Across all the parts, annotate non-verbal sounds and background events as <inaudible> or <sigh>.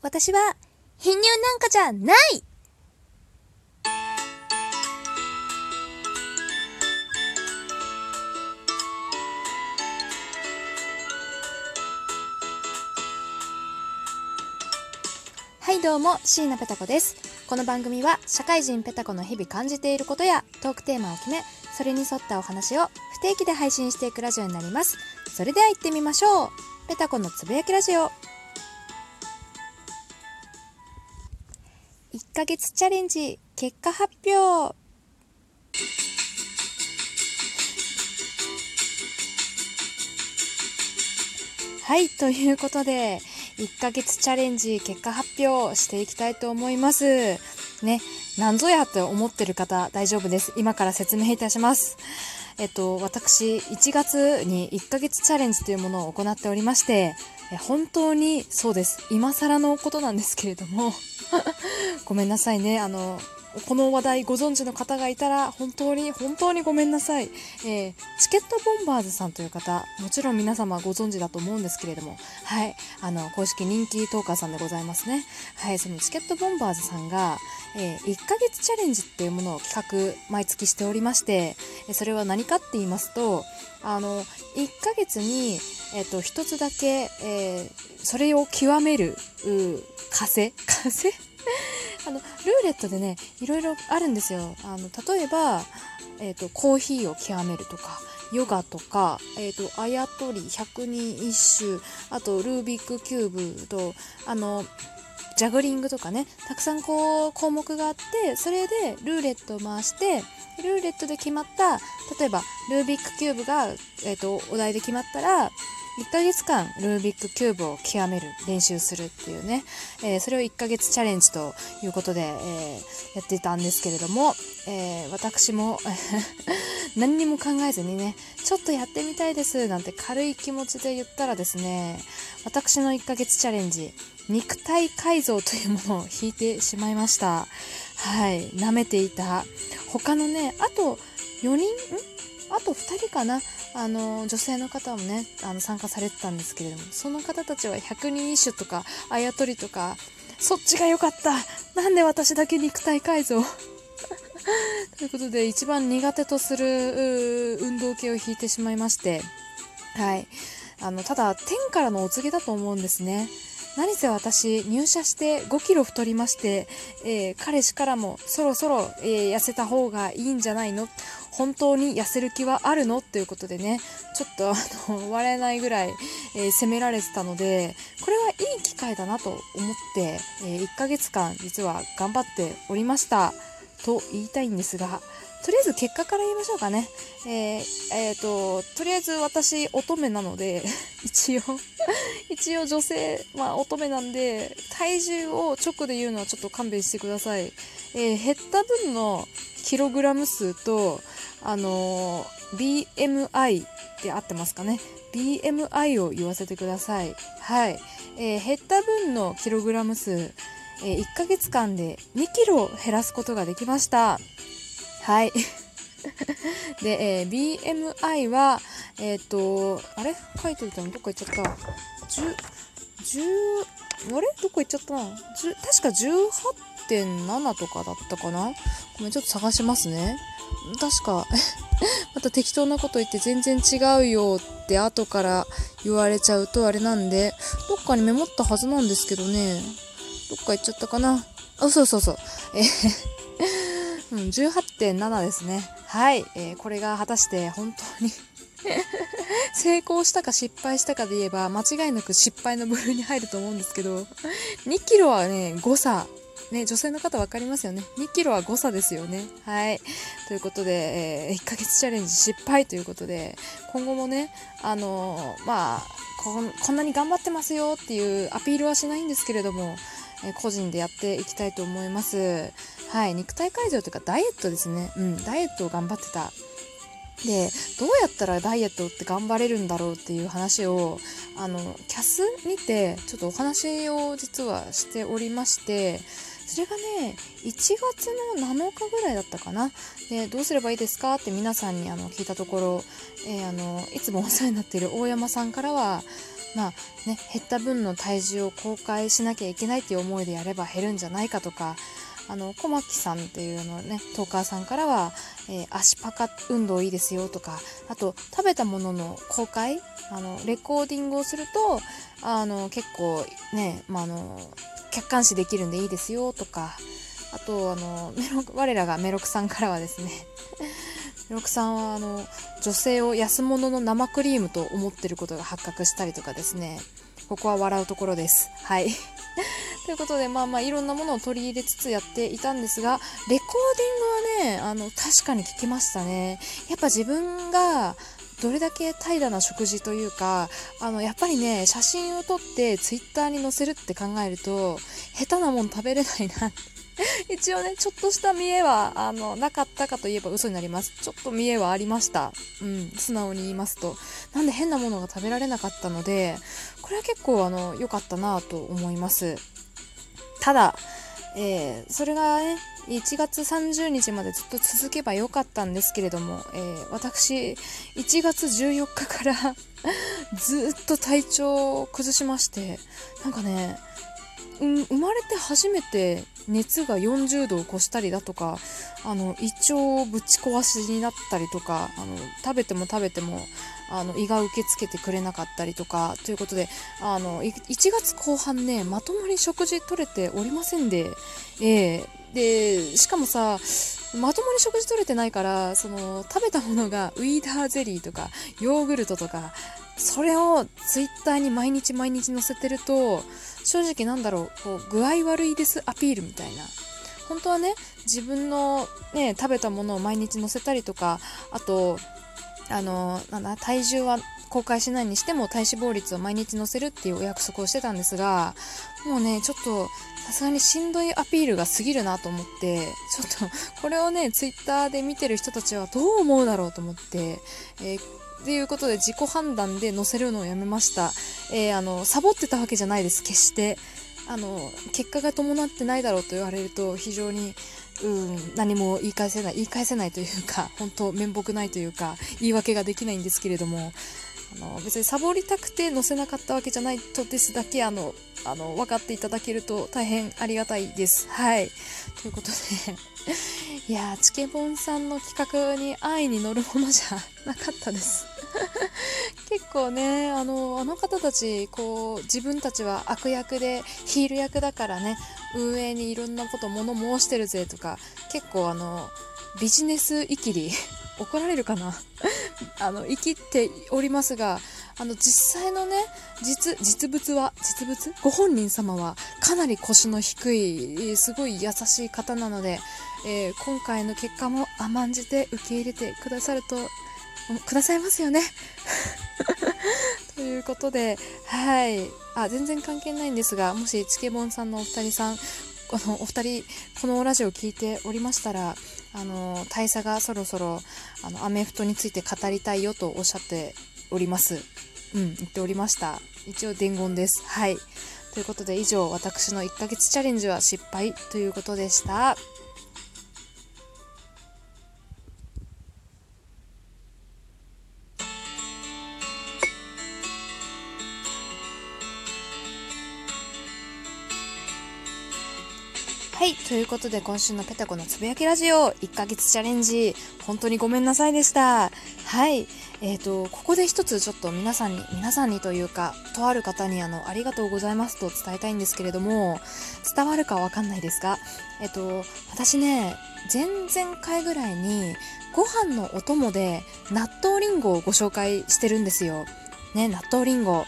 私は貧乳なんかじゃない。はいどうも椎名ペタ子です。この番組は社会人ペタ子の日々感じていることやトークテーマを決めそれに沿ったお話を不定期で配信していくラジオになります。それでは行ってみましょう。ペタ子のつぶやきラジオ。ヶ月チャレンジ結果発表。はいということで1ヶ月チャレンジ結果発表していきたいと思います。ねなんぞやと思ってる方大丈夫です。今から説明いたします。えっと私1月に1ヶ月チャレンジというものを行っておりまして本当にそうです。今更のことなんですけれども。<laughs> ごめんなさいね。あのこの話題ご存知の方がいたら本当に本当にごめんなさい、えー、チケットボンバーズさんという方もちろん皆様ご存知だと思うんですけれどもはい。あの公式人気トーカーさんでございますね。はいそのチケットボンバーズさんが、えー、1ヶ月チャレンジっていうものを企画毎月しておりましてそれは何かって言いますとあの1ヶ月に、えーと、1つだけ、えー、それを極める風風あのルーレットでねいろいろあるんですよ。あの例えば、えーと、コーヒーを極めるとかヨガとか、えーと、あやとり百人一首あとルービックキューブとあのジャグリングとかねたくさんこう項目があってそれでルーレットを回してルーレットで決まった例えばルービックキューブが、えーとお題で決まったら1ヶ月間ルービックキューブを極める練習するっていうね、えー、それを1ヶ月チャレンジということで、えー、やってたんですけれども、えー、私も <laughs> 何にも考えずにねちょっとやってみたいですなんて軽い気持ちで言ったらですね私の1ヶ月チャレンジ肉体改造というものを引いてしまいました。はい。舐めていた。他のねあと4人あと2人かな。あの女性の方もねあの参加されてたんですけれどもその方たちは百人一首とかあやとりとかそっちが良かった。なんで私だけ肉体改造？<laughs> ということで一番苦手とする運動系を引いてしまいまして。はい。あのただ天からのお告げだと思うんですね。何せ私入社して5キロ太りまして、えー、彼氏からもそろそろ、えー、痩せた方がいいんじゃないの？本当に痩せる気はあるの？っていうことでねちょっとあの割れないぐらい、えー、責められてたのでこれはいい機会だなと思って、え1ヶ月間実は頑張っておりましたと言いたいんですがとりあえず結果から言いましょうかね。えー、えー、と、とりあえず私乙女なので、<laughs> 一応 <laughs> 一応女性、まあ乙女なんで、体重を直で言うのはちょっと勘弁してください。えー、減った分のキログラム数と、あのー、BMI って合ってますかね。BMI を言わせてください。はい。えー、減った分のキログラム数、え、1ヶ月間で2キロ減らすことができました。はい。<laughs> で、えー、BMI は、えっ、ー、と、あれ？書いてたの？どっか行っちゃった。10、10、あれ？どこ行っちゃったな。確か18.7とかだったかな？ごめん、ちょっと探しますね。確か <laughs> また適当なこと言って全然違うよって後から言われちゃうとあれなんで、どっかにメモったはずなんですけどね。どっか行っちゃったかな？あ、そうそうそう。えうん、18.7ですね。はい、えー、これが果たして本当に <laughs> 成功したか失敗したかで言えば間違いなく失敗の部類に入ると思うんですけど2キロはね誤差ね、女性の方分かりますよね。2キロは誤差ですよね。はい。ということで、えー、1ヶ月チャレンジ失敗ということで、今後もね、あのー、まあこ、こんなに頑張ってますよっていうアピールはしないんですけれども、え、個人でやっていきたいと思います。はい。肉体改造というかダイエットですね。うん。ダイエットを頑張ってた。でどうやったらダイエットって頑張れるんだろうっていう話をあのキャスにてちょっとお話を実はしておりましてそれがね1月の7日ぐらいだったかな。でどうすればいいですかって皆さんにあの聞いたところ、えー、あのいつもお世話になっている大山さんからはまあね、減った分の体重を公開しなきゃいけないっていう思いでやれば減るんじゃないかとかあの小牧さんっていうのねトーカーさんからは、えー、足パカ運動いいですよとかあと食べたものの公開あのレコーディングをするとあの結構ね、まあ、の客観視できるんでいいですよとかあとあのメロ我らがメロクさんからはですね <laughs> メロクさんはあの女性を安物の生クリームと思ってることが発覚したりとかですねここは笑うところです。はい。ということで、まあまあ、いろんなものを取り入れつつやっていたんですが、レコーディングはね、あの、確かに聞きましたね。やっぱ自分が、どれだけ怠惰な食事というか、あの、やっぱりね、写真を撮ってツイッターに載せるって考えると、下手なもん食べれないな。<laughs> 一応ね、ちょっとした見栄は、あの、なかったかといえば嘘になります。ちょっと見栄はありました。うん、素直に言いますと。なんで変なものが食べられなかったので、これは結構、あの、良かったなと思います。ただ、えー、それがね、1月30日までずっと続けばよかったんですけれども、えー、私、1月14日から <laughs> ずっと体調を崩しまして、なんかね、うん、生まれて初めて熱が40度を超したりだとかあの胃腸をぶち壊しになったりとかあの食べても食べてもあの胃が受け付けてくれなかったりとかということであの1月後半ねまともに食事取れておりませんで、えー、でしかもさまともに食事取れてないからその食べたものがウィーダーゼリーとかヨーグルトとかそれをツイッターに毎日毎日載せてると正直なんだろうこう具合悪いですアピールみたいな。本当はね自分のね食べたものを毎日載せたりとかあとあのなんだ体重は公開しないにしても体脂肪率を毎日載せるっていうお約束をしてたんですがもうねちょっとさすがにしんどいアピールが過ぎるなと思ってちょっとこれをねツイッターで見てる人たちはどう思うだろうと思って、えーっていうことで自己判断で載せるのをやめました。えー、あの、サボってたわけじゃないです、決して。あの、結果が伴ってないだろうと言われると非常に、うん、何も言い返せない、言い返せないというか、本当面目ないというか、言い訳ができないんですけれども、あの別にサボりたくて載せなかったわけじゃないとですだけあのあの分かっていただけると大変ありがたいです。はい。ということでいやチケボンさんの企画に安易に乗るものじゃなかったです。結構ねあのあの方たちこう自分たちは悪役でヒール役だからね運営にいろんなこと物申してるぜとか結構あのビジネスいきり怒られるかな？<laughs> あの生きておりますがあの実際のね実実物は実物？ご本人様はかなり腰の低いすごい優しい方なので、えー、今回の結果も甘んじて受け入れてくださるとくださいますよね？<laughs> ということではい。あ全然関係ないんですがもしチケボンさんのお二人さんこのお二人このラジオを聞いておりましたらあの大佐がそろそろあのアメフトについて語りたいよとおっしゃっております。うん言っておりました。一応伝言です。はい。ということで以上私の1ヶ月チャレンジは失敗ということでした。はい。ということで、今週のペタコのつぶやきラジオ、1ヶ月チャレンジ、本当にごめんなさいでした。はい。えっ、ー、と、ここで一つちょっと皆さんに、皆さんにというか、とある方にあの、ありがとうございますと伝えたいんですけれども、伝わるかわかんないですが、えっ、ー、と、私ね、前々回ぐらいに、ご飯のお供で納豆りんごをご紹介してるんですよ。ね、納豆りんご。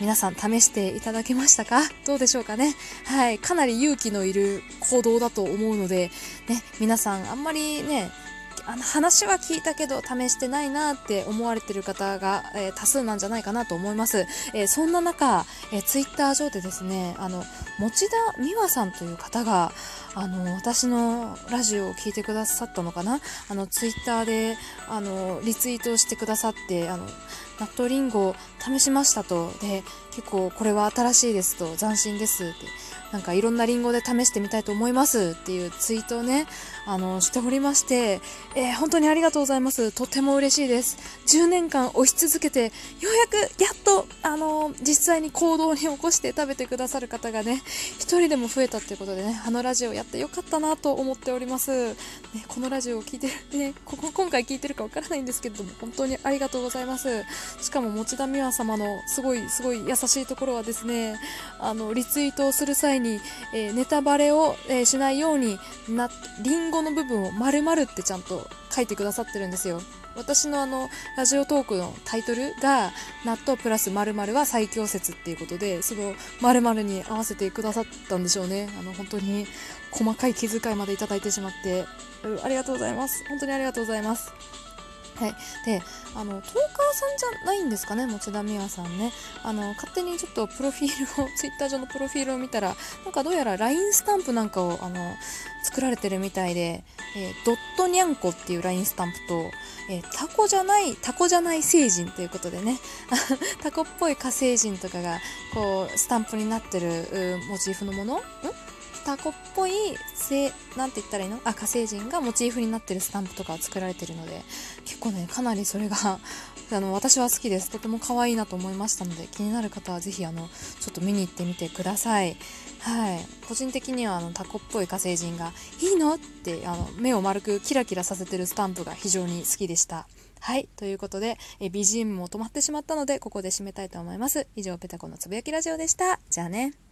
皆さん試していただけましたか？どうでしょうかね？はい。かなり勇気のいる行動だと思うので、ね、皆さんあんまりね、あの話は聞いたけど試してないなって思われてる方が、えー、多数なんじゃないかなと思います。えー、そんな中、えー、ツイッター上でですね、あの、持田美和さんという方が、あの、私のラジオを聞いてくださったのかな？あの、ツイッターで、あの、リツイートしてくださって、あの、納豆りんごを試しましたと。で、結構これは新しいですと、斬新ですって。なんかいろんなリンゴで試してみたいと思いますっていうツイートをね、あの、しておりまして、えー、本当にありがとうございます。とても嬉しいです。10年間押し続けて、ようやく、やっと、あの、実際に行動に起こして食べてくださる方がね、一人でも増えたっていうことでね、あのラジオやってよかったなと思っております。ね、このラジオを聞いてる、ね、ここ今回聞いてるかわからないんですけれども、本当にありがとうございます。しかも、持田美和様のすごい、すごい優しいところはですね、あの、リツイートをする際に、えー、ネタバレを、えー、しないようにな、リンゴの部分を丸々ってちゃんと書いてくださってるんですよ。私のあの、ラジオトークのタイトルが、納豆プラス〇〇は最強説っていうことで、その〇〇に合わせてくださったんでしょうね。あの、本当に細かい気遣いまでいただいてしまって、ありがとうございます。本当にありがとうございます。はい、であのトーカーさんじゃないんですかね？持田美和さんね。あの勝手にちょっとプロフィールを <laughs> ツイッター上のプロフィールを見たらなんかどうやら LINE スタンプなんかをあの作られてるみたいで、えー、ドットニャンコっていう LINE スタンプと、えー、タコじゃないタコじゃない星人ということでね。<laughs> タコっぽい火星人とかがこうスタンプになってるモチーフのもの？ん？タコっぽいせなんて言ったらいいの？あ火星人がモチーフになってるスタンプとか作られてるので結構ねかなりそれが <laughs> あの私は好きですとても可愛いなと思いましたので気になる方はぜひあのちょっと見に行ってみてくださいはい個人的にはあのタコっぽい火星人がいいの？ってあの目を丸くキラキラさせてるスタンプが非常に好きでしたはい。ということで、え BGM も止まってしまったので、ここで締めたいと思います。以上、ペタコのつぶやきラジオでした。じゃあね。